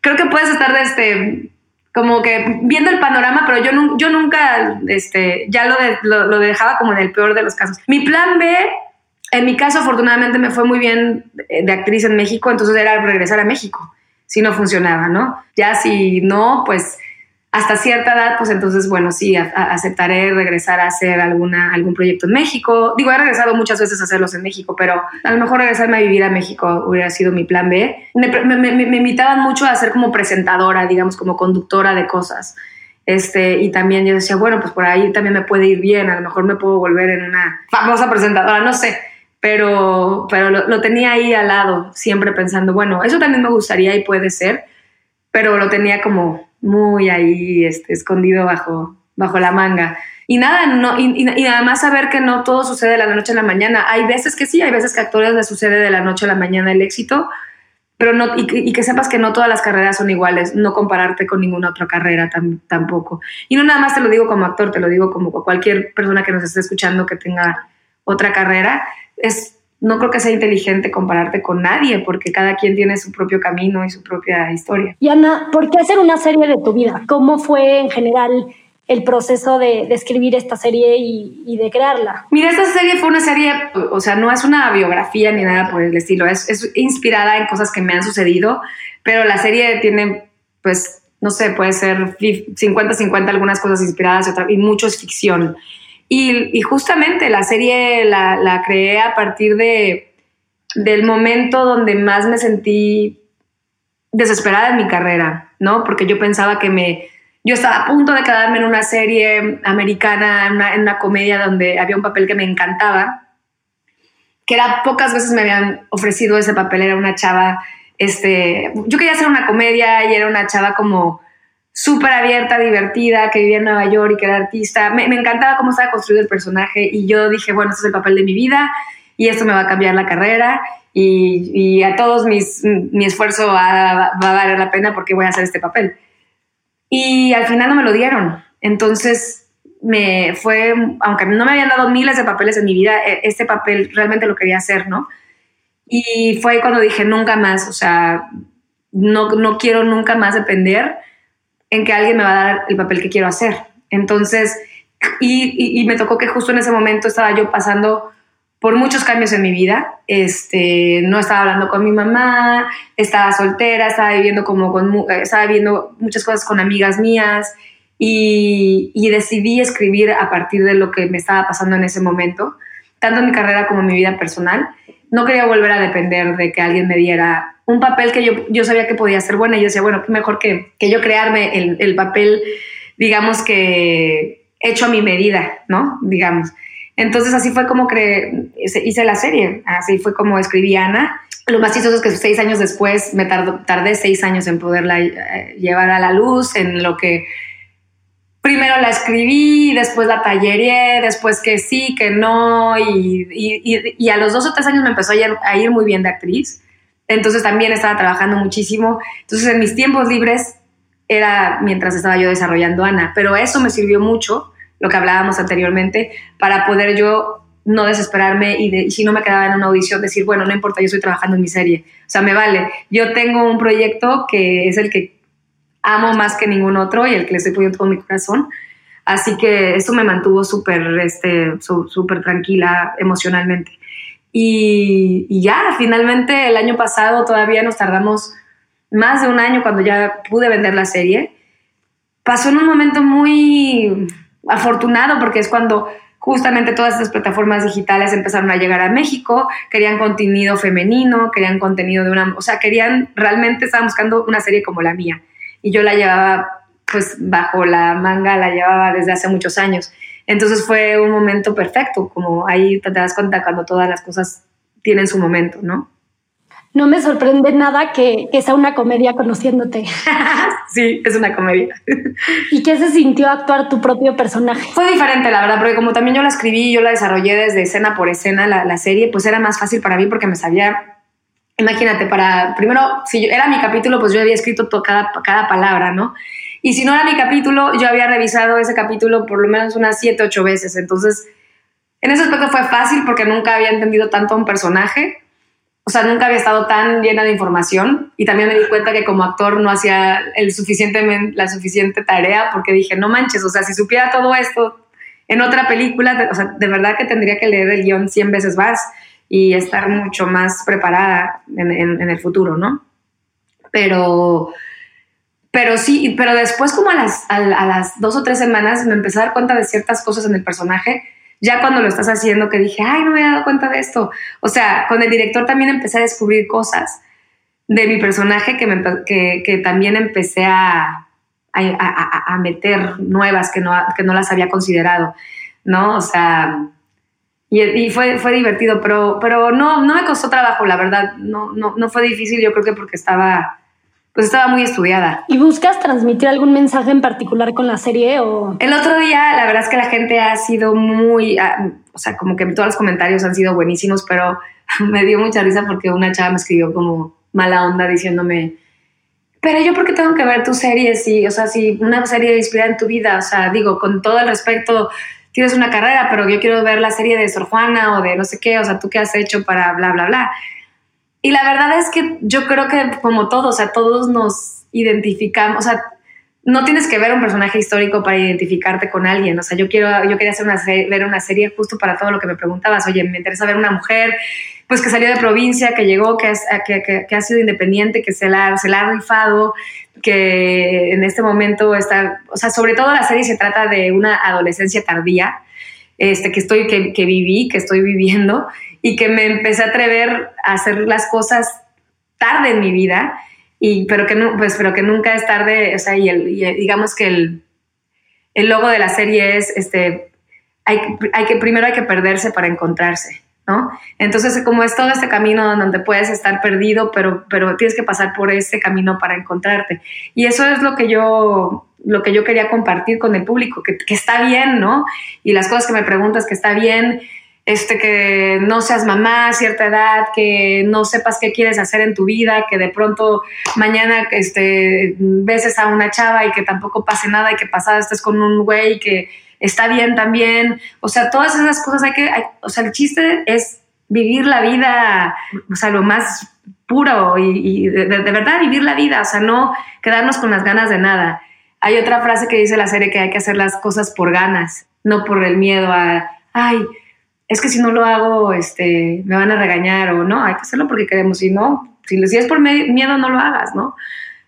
Speaker 2: Creo que puedes estar este como que viendo el panorama, pero yo, yo nunca, este, ya lo, de, lo, lo dejaba como en el peor de los casos. Mi plan B en mi caso, afortunadamente, me fue muy bien de actriz en México, entonces era regresar a México, si no funcionaba, ¿no? Ya si no, pues hasta cierta edad, pues entonces, bueno, sí, aceptaré regresar a hacer alguna, algún proyecto en México. Digo, he regresado muchas veces a hacerlos en México, pero a lo mejor regresarme a vivir a México hubiera sido mi plan B. Me, me invitaban mucho a ser como presentadora, digamos, como conductora de cosas. Este, y también yo decía, bueno, pues por ahí también me puede ir bien, a lo mejor me puedo volver en una famosa presentadora, no sé pero, pero lo, tenía ahí al lado, siempre pensando, bueno, eso también me gustaría y puede ser, pero lo tenía como muy ahí este, escondido bajo, bajo la manga. Y nada, no, y, y, además saber que no todo sucede de la noche a la mañana. Hay veces que sí, hay veces que a actores les sucede de la noche a la mañana el éxito, pero no, y, y, que sepas que no todas las carreras son iguales, no compararte con ninguna otra carrera tam, tampoco. Y no nada más te lo digo como actor, te lo digo como cualquier persona que nos esté escuchando que tenga otra carrera, es, no creo que sea inteligente compararte con nadie, porque cada quien tiene su propio camino y su propia historia.
Speaker 1: Y Ana, ¿por qué hacer una serie de tu vida? ¿Cómo fue en general el proceso de, escribir esta serie y, de crearla?
Speaker 2: Mira, esta serie fue una serie, o sea, no es una biografía ni nada por el estilo, es, es inspirada en cosas que me han sucedido, pero la serie tiene, pues, no sé, puede ser 50-50 algunas cosas inspiradas y, otra, y mucho es ficción. Y, justamente la serie la, la, creé a partir de, del momento donde más me sentí desesperada en mi carrera, ¿no? Porque yo pensaba que me... Yo estaba a punto de quedarme en una serie americana, en una, comedia donde había un papel que me encantaba, que era pocas veces me habían ofrecido ese papel, era una chava, este, yo quería hacer una comedia y era una chava como súper abierta, divertida, que vivía en Nueva York y que era artista. Me, encantaba cómo estaba construido el personaje y yo dije, bueno, este es el papel de mi vida y esto me va a cambiar la carrera y, a todos mis, mi esfuerzo va, a valer la pena porque voy a hacer este papel. Y al final no me lo dieron. Entonces, me fue, aunque no me habían dado miles de papeles en mi vida, e, este papel realmente lo quería hacer, ¿no? Y fue cuando dije, nunca más, o sea, no, no quiero nunca más depender que alguien me va a dar el papel que quiero hacer. Entonces, y, me tocó que justo en ese momento estaba yo pasando por muchos cambios en mi vida. Este, no estaba hablando con mi mamá, estaba soltera, estaba viviendo como eh, estaba viendo muchas cosas con amigas mías y, decidí escribir a partir de lo que me estaba pasando en ese momento, tanto mi carrera como mi vida personal. No quería volver a depender de que alguien me diera un papel que yo, yo sabía que podía ser buena y yo decía, bueno, mejor que, que yo crearme el, el papel, digamos que hecho a mi medida, ¿no? Digamos. Entonces así fue como que hice la serie, así fue como escribí Ana. Lo más chistoso es que seis años después me tardé seis años en poderla eh, llevar a la luz, en lo que primero la escribí, después la talleré, después que sí, que no, y, a los dos o tres años me empezó a ir, muy bien de actriz. Entonces también estaba trabajando muchísimo. Entonces en mis tiempos libres era mientras estaba yo desarrollando Ana, pero eso me sirvió mucho lo que hablábamos anteriormente, para poder yo no desesperarme y, si no me quedaba en una audición decir, bueno, no importa, yo estoy trabajando en mi serie. O sea, me vale. Yo tengo un proyecto que es el que amo más que ningún otro y el que le estoy poniendo todo mi corazón. Así que eso me mantuvo súper este, súper tranquila emocionalmente. Y, y, ya, finalmente el año pasado todavía nos tardamos más de un año cuando ya pude vender la serie. Pasó en un momento muy afortunado porque es cuando justamente todas estas plataformas digitales empezaron a llegar a México, querían contenido femenino, querían contenido de una, o sea, querían, realmente estaban buscando una serie como la mía. Y yo la llevaba pues bajo la manga, la llevaba desde hace muchos años. Entonces fue un momento perfecto, como ahí te das cuenta cuando todas las cosas tienen su momento, ¿no?
Speaker 1: no me sorprende nada que, sea una comedia conociéndote.
Speaker 2: sí, es una comedia.
Speaker 1: ¿Y qué se sintió actuar tu propio personaje?
Speaker 2: Fue diferente, la verdad, porque como también yo la escribí, yo la desarrollé desde escena por escena, la, serie, pues era más fácil para mí porque me sabía, imagínate, para, primero, si yo, era mi capítulo, pues yo había escrito cada, cada palabra, ¿no? Y si no era mi capítulo, yo había revisado ese capítulo por lo menos unas siete, ocho veces. Entonces, en ese aspecto fue fácil porque nunca había entendido tanto a un personaje o sea, nunca había estado tan llena de información y también me di cuenta que como actor no hacía el suficiente, la suficiente tarea porque dije, no manches, o sea, si supiera todo esto en otra película, o sea, de verdad que tendría que leer el guion 100 veces más y estar mucho más preparada en, el futuro, ¿no? Pero, pero sí, pero después como a las, a las dos o tres semanas me empecé a dar cuenta de ciertas cosas en el personaje ya cuando lo estás haciendo que dije, ay, no me había dado cuenta de esto. O sea, con el director también empecé a descubrir cosas de mi personaje que, que, también empecé a, a, meter nuevas que no, que no las había considerado, ¿no? O sea, y, fue, fue divertido, pero, pero no, no me costó trabajo, la verdad, no, no, no fue difícil, yo creo que porque estaba pues estaba muy estudiada.
Speaker 1: ¿Y buscas transmitir algún mensaje en particular con la serie o...?
Speaker 2: El otro día, la verdad es que la gente ha sido muy, ah, o sea, como que todos los comentarios han sido buenísimos, pero me dio mucha risa porque una chava me escribió como mala onda diciéndome, pero yo por qué tengo que ver tu serie si, o sea, si una serie inspirada en tu vida, o sea, digo, con todo el respeto, tienes una carrera, pero yo quiero ver la serie de Sor Juana o de no sé qué, o sea, tú qué has hecho para bla, bla, bla. Y la verdad es que yo creo que como todos, o sea, todos nos identificamos, o sea, no tienes que ver un personaje histórico para identificarte con alguien. O sea, yo quiero, yo quería hacer una ver una serie justo para todo lo que me preguntabas. Oye, me interesa ver una mujer, pues que salió de provincia, que llegó, que, ha sido independiente, que se la, se la ha rifado, que en este momento está, o sea, sobre todo la serie se trata de una adolescencia tardía, este, que estoy, que viví, que estoy viviendo y que me empecé a atrever a hacer las cosas tarde en mi vida y, pero, que pues, pero que nunca es tarde, o sea, y, el, digamos que el, el, logo de la serie es, este, hay, hay, que, primero hay que perderse para encontrarse, ¿no? Entonces, como es todo este camino donde puedes estar perdido, pero, pero tienes que pasar por ese camino para encontrarte. Y eso es lo que yo, lo que yo quería compartir con el público, que, que está bien, ¿no? Y las cosas que me preguntas que está bien, este, que no seas mamá a cierta edad, que no sepas qué quieres hacer en tu vida, que de pronto mañana este, beses a una chava y que tampoco pase nada y que pasada estés con un güey que está bien también. O sea, todas esas cosas hay que, o sea, el chiste es vivir la vida, o sea, lo más puro y, de, de, verdad vivir la vida, o sea, no quedarnos con las ganas de nada. Hay otra frase que dice la serie que hay que hacer las cosas por ganas, no por el miedo a, ay, es que si no lo hago, este, me van a regañar o no, hay que hacerlo porque queremos, si no, si, es por miedo, no lo hagas, ¿no?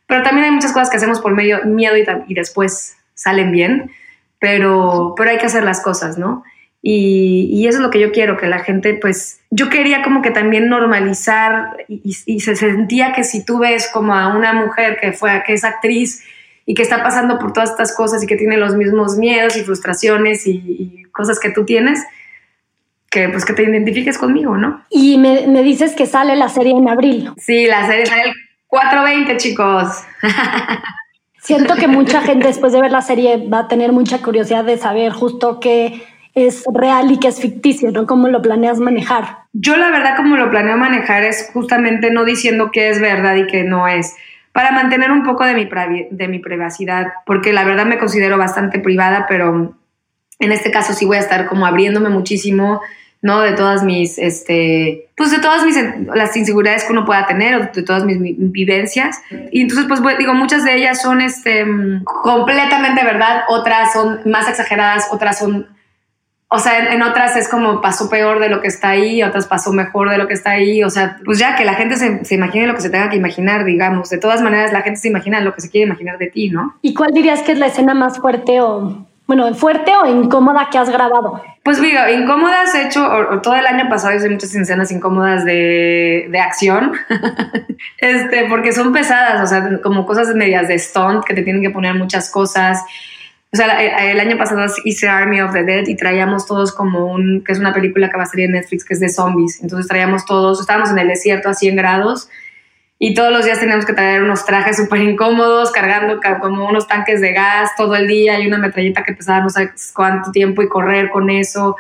Speaker 2: Pero también hay muchas cosas que hacemos por medio, miedo y, después salen bien, pero, pero hay que hacer las cosas, ¿no? Y, eso es lo que yo quiero, que la gente, pues, yo quería como que también normalizar y, se sentía que si tú ves como a una mujer que fue, que es actriz y que está pasando por todas estas cosas y que tiene los mismos miedos y frustraciones y cosas que tú tienes, que pues que te identifiques conmigo, ¿no?
Speaker 1: Y me, me, dices que sale la serie en abril.
Speaker 2: Sí, la serie sale el 4.20, chicos.
Speaker 1: Siento que mucha gente después de ver la serie va a tener mucha curiosidad de saber justo qué es real y qué es ficticio, ¿no? ¿Cómo lo planeas manejar?
Speaker 2: Yo la verdad como lo planeo manejar es justamente no diciendo qué es verdad y qué no es, para mantener un poco de mi, de mi privacidad, porque la verdad me considero bastante privada, pero en este caso sí voy a estar como abriéndome muchísimo, ¿no? De todas mis, este, pues de todas mis, las inseguridades que uno pueda tener, de todas mis, vivencias. Y entonces, pues digo, muchas de ellas son, este, completamente verdad, otras son más exageradas, otras son, o sea, en, otras es como pasó peor de lo que está ahí, otras pasó mejor de lo que está ahí, o sea, pues ya que la gente se, se imagine lo que se tenga que imaginar, digamos. De todas maneras, la gente se imagina lo que se quiere imaginar de ti, ¿no?
Speaker 1: ¿Y cuál dirías que es la escena más fuerte o bueno, fuerte o incómoda que has grabado?
Speaker 2: Pues digo, incómodas he hecho, todo el año pasado hice muchas escenas incómodas de, de acción, este, porque son pesadas, o sea, como cosas medias de stunt que te tienen que poner muchas cosas. O sea, el, año pasado hice Army of the Dead y traíamos todos como un, que es una película que va a salir en Netflix, que es de zombies. Entonces traíamos todos, estábamos en el desierto a 100 grados y todos los días teníamos que traer unos trajes súper incómodos, cargando como unos tanques de gas todo el día y una metralleta que pesaba no sé cuánto tiempo y correr con eso.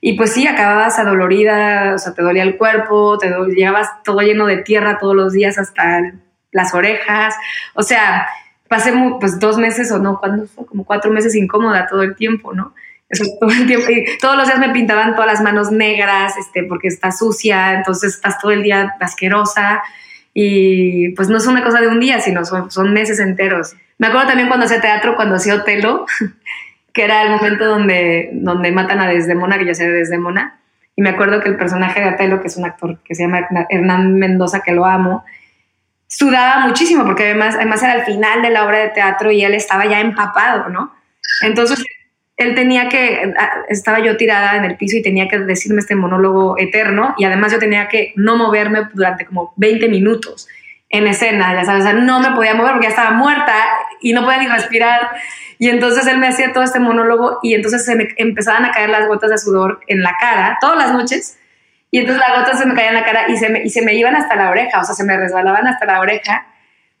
Speaker 2: Y pues sí, acababas adolorida, o sea, te dolía el cuerpo, te llegabas todo lleno de tierra todos los días hasta las orejas. O sea, pasé pues dos meses o no, ¿cuándo fue? Como cuatro meses incómoda todo el tiempo, ¿no? Eso todo el tiempo. Y todos los días me pintaban todas las manos negras, este, porque está sucia, entonces estás todo el día asquerosa. Y pues no es una cosa de un día, sino son, meses enteros. Me acuerdo también cuando hacía teatro, cuando hacía Otelo, que era el momento donde, donde matan a Desdemona, que yo sé de Desdemona. Y me acuerdo que el personaje de Otelo, que es un actor que se llama Hernán Mendoza, que lo amo, sudaba muchísimo porque además, además era el final de la obra de teatro y él estaba ya empapado, ¿no? Entonces él tenía que, ah, estaba yo tirada en el piso y tenía que decirme este monólogo eterno y además yo tenía que no moverme durante como 20 minutos en escena, ya sabes, o sea, no me podía mover porque ya estaba muerta y no podía ni respirar. Y entonces él me hacía todo este monólogo y entonces se me empezaban a caer las gotas de sudor en la cara todas las noches. Y entonces las gotas se me caían en la cara y se y se me iban hasta la oreja, o sea, se me resbalaban hasta la oreja.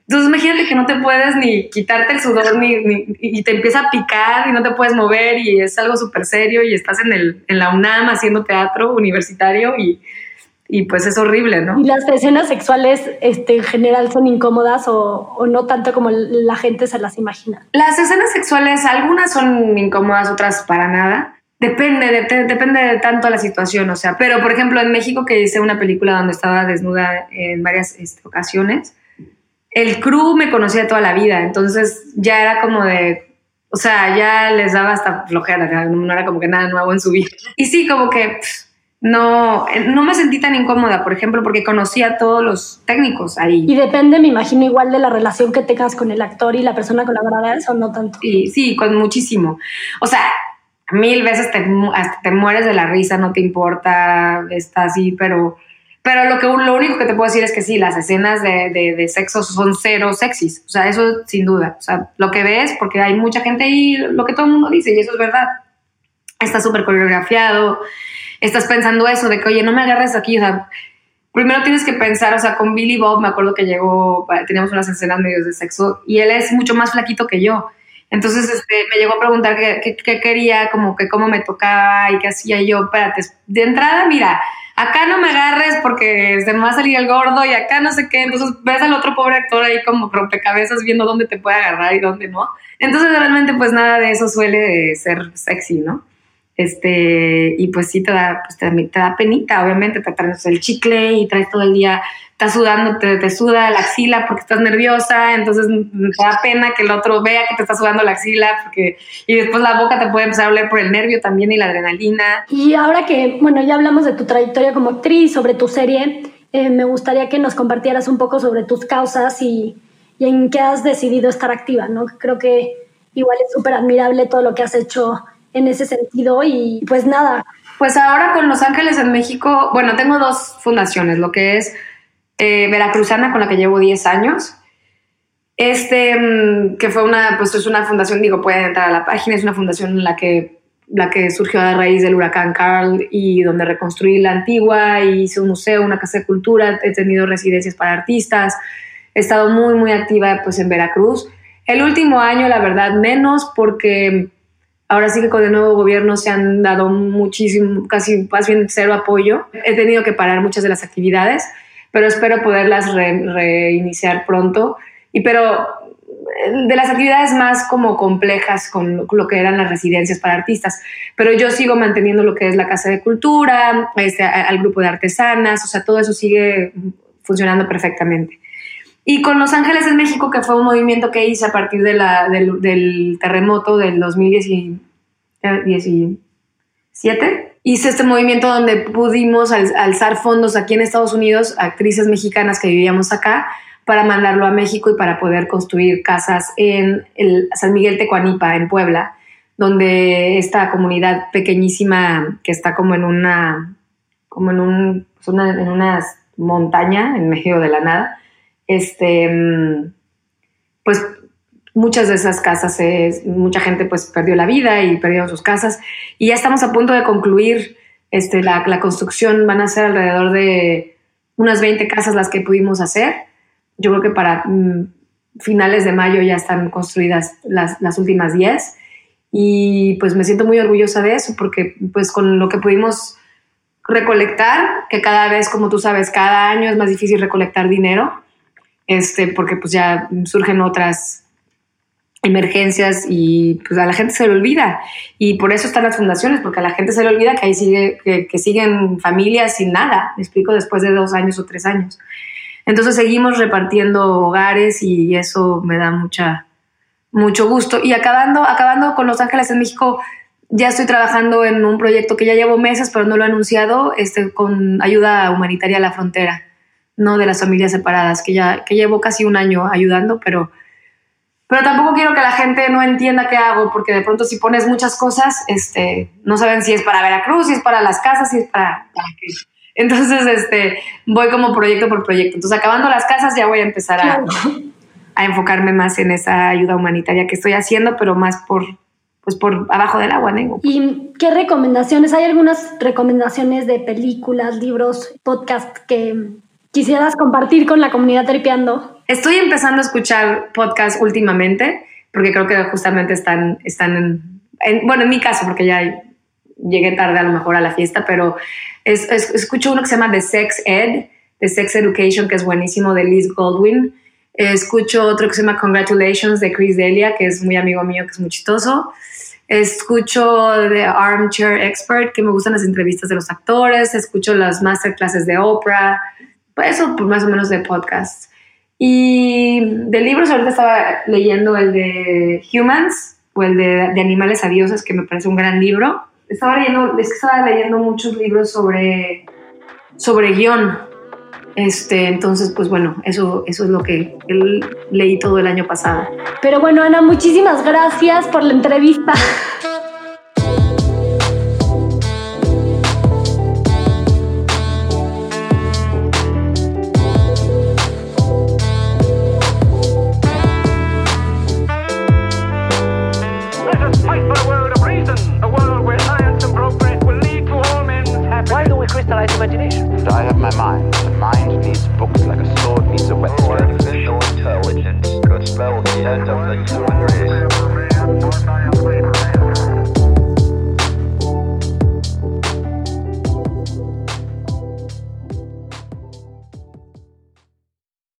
Speaker 2: Entonces imagínate que no te puedes ni quitarte el sudor ni, y te empieza a picar y no te puedes mover y es algo súper serio y estás en, el, en la UNAM haciendo teatro universitario y, y pues es horrible, ¿no?
Speaker 1: ¿Y las escenas sexuales este, en general son incómodas o, o, no tanto como la gente se las imagina?
Speaker 2: Las escenas sexuales, algunas son incómodas, otras para nada. Depende, de, depende de tanto la situación, o sea, pero por ejemplo en México que hice una película donde estaba desnuda en varias este, ocasiones, el crew me conocía toda la vida, entonces ya era como de, o sea, ya les daba hasta flojera, no era como que nada nuevo en su vida. Y sí, como que no, no me sentí tan incómoda, por ejemplo, porque conocía a todos los técnicos ahí.
Speaker 1: Y depende, me imagino, igual de la relación que tengas con el actor y la persona con la verdad, o no tanto.
Speaker 2: Sí, sí, con muchísimo. O sea, mil veces te, hasta te mueres de la risa, no te importa, está así, pero, pero lo, que, lo único que te puedo decir es que sí, las escenas de, de, sexo son cero sexys, o sea, eso sin duda, o sea, lo que ves, porque hay mucha gente ahí, lo que todo el mundo dice, y eso es verdad, está súper coreografiado, estás pensando eso, de que, oye, no me agarres aquí, o sea, primero tienes que pensar, o sea, con Billy Bob, me acuerdo que llegó, teníamos unas escenas medios de sexo, y él es mucho más flaquito que yo, entonces este, me llegó a preguntar qué, qué, quería, como que cómo me tocaba y qué hacía yo. Espérate, de entrada, mira, acá no me agarres porque se me va a salir el gordo y acá no sé qué. Entonces ves al otro pobre actor ahí como rompecabezas viendo dónde te puede agarrar y dónde no. Entonces realmente pues nada de eso suele ser sexy, ¿no? Este, y pues sí te da, pues te, da penita, obviamente, te traes el chicle y traes todo el día estás sudando, te, te, suda la axila porque estás nerviosa, entonces te da pena que el otro vea que te está sudando la axila, porque, y después la boca te puede empezar a oler por el nervio también y la adrenalina.
Speaker 1: Y ahora que, bueno, ya hablamos de tu trayectoria como actriz, sobre tu serie, eh, me gustaría que nos compartieras un poco sobre tus causas y, y en qué has decidido estar activa, ¿no? Creo que igual es súper admirable todo lo que has hecho en ese sentido y pues nada.
Speaker 2: Pues ahora con Los Ángeles en México, bueno, tengo dos fundaciones, lo que es eh, veracruzana con la que llevo 10 años. Este, mm, que fue una, pues es una fundación, digo, pueden entrar a la página, es una fundación en la que, la que surgió a raíz del huracán Carl y donde reconstruí la antigua, y hice un museo, una casa de cultura, he tenido residencias para artistas, he estado muy, muy activa pues en Veracruz. El último año, la verdad, menos porque ahora sí que con el nuevo gobierno se han dado muchísimo, casi más bien cero apoyo. He tenido que parar muchas de las actividades pero espero poderlas reiniciar pronto. Y pero de las actividades más como complejas con lo, que eran las residencias para artistas, pero yo sigo manteniendo lo que es la Casa de Cultura, este, al grupo de artesanas, o sea, todo eso sigue funcionando perfectamente. Y con Los Ángeles en México, que fue un movimiento que hice a partir del, terremoto del 2017, hice este movimiento donde pudimos alzar fondos aquí en Estados Unidos, actrices mexicanas que vivíamos acá, para mandarlo a México y para poder construir casas en San Miguel Tecuanipa, en Puebla, donde esta comunidad pequeñísima que está como en una, como en un, pues en una montaña en medio de la nada, este, mm, pues muchas de esas casas, mucha gente pues perdió la vida y perdieron sus casas. Y ya estamos a punto de concluir este, la, la, construcción, van a ser alrededor de unas 20 casas las que pudimos hacer. Yo creo que para mm, finales de mayo ya están construidas las, las últimas 10 y pues me siento muy orgullosa de eso porque pues con lo que pudimos recolectar, que cada vez, como tú sabes, cada año es más difícil recolectar dinero, este, porque pues ya surgen otras emergencias y pues a la gente se le olvida. Y por eso están las fundaciones, porque a la gente se le olvida que ahí sigue, que, siguen familias sin nada, me explico, después de dos años o tres años. Entonces seguimos repartiendo hogares y eso me da mucha, mucho gusto. Y acabando, acabando con Los Ángeles en México, ya estoy trabajando en un proyecto que ya llevo meses, pero no lo he anunciado, este, con ayuda humanitaria a la frontera, no de las familias separadas, que ya que llevo casi un año ayudando, pero pero tampoco quiero que la gente no entienda qué hago, porque de pronto si pones muchas cosas, este, no saben si es para Veracruz, si es para las casas, si es para... Entonces, este, voy como proyecto por proyecto. Entonces, acabando las casas, ya voy a empezar a, a enfocarme más en esa ayuda humanitaria que estoy haciendo, pero más por, pues por abajo del agua, ¿no?
Speaker 1: ¿Y qué recomendaciones? ¿Hay algunas recomendaciones de películas, libros, podcast que quisieras compartir con la comunidad Tripeando?
Speaker 2: Estoy empezando a escuchar podcasts últimamente, porque creo que justamente están, están en, bueno, en mi caso, porque ya llegué tarde a lo mejor a la fiesta, pero es, escucho uno que se llama The Sex Ed, The Sex Education, que es buenísimo, de Liz Goldwyn. Escucho otro que se llama Congratulations, de Chris Delia, que es muy amigo mío, que es muy chistoso. Escucho The Armchair Expert, que me gustan las entrevistas de los actores. Escucho las masterclasses de Oprah. Eso, pues más o menos de podcasts. Y de libros ahorita estaba leyendo el de Humans o el de, de Animales a Dioses, que me parece un gran libro. Estaba leyendo, es que estaba leyendo muchos libros sobre, sobre guion. Este, entonces, pues bueno, eso, eso es lo que leí todo el año pasado.
Speaker 1: Pero bueno, Ana, muchísimas gracias por la entrevista.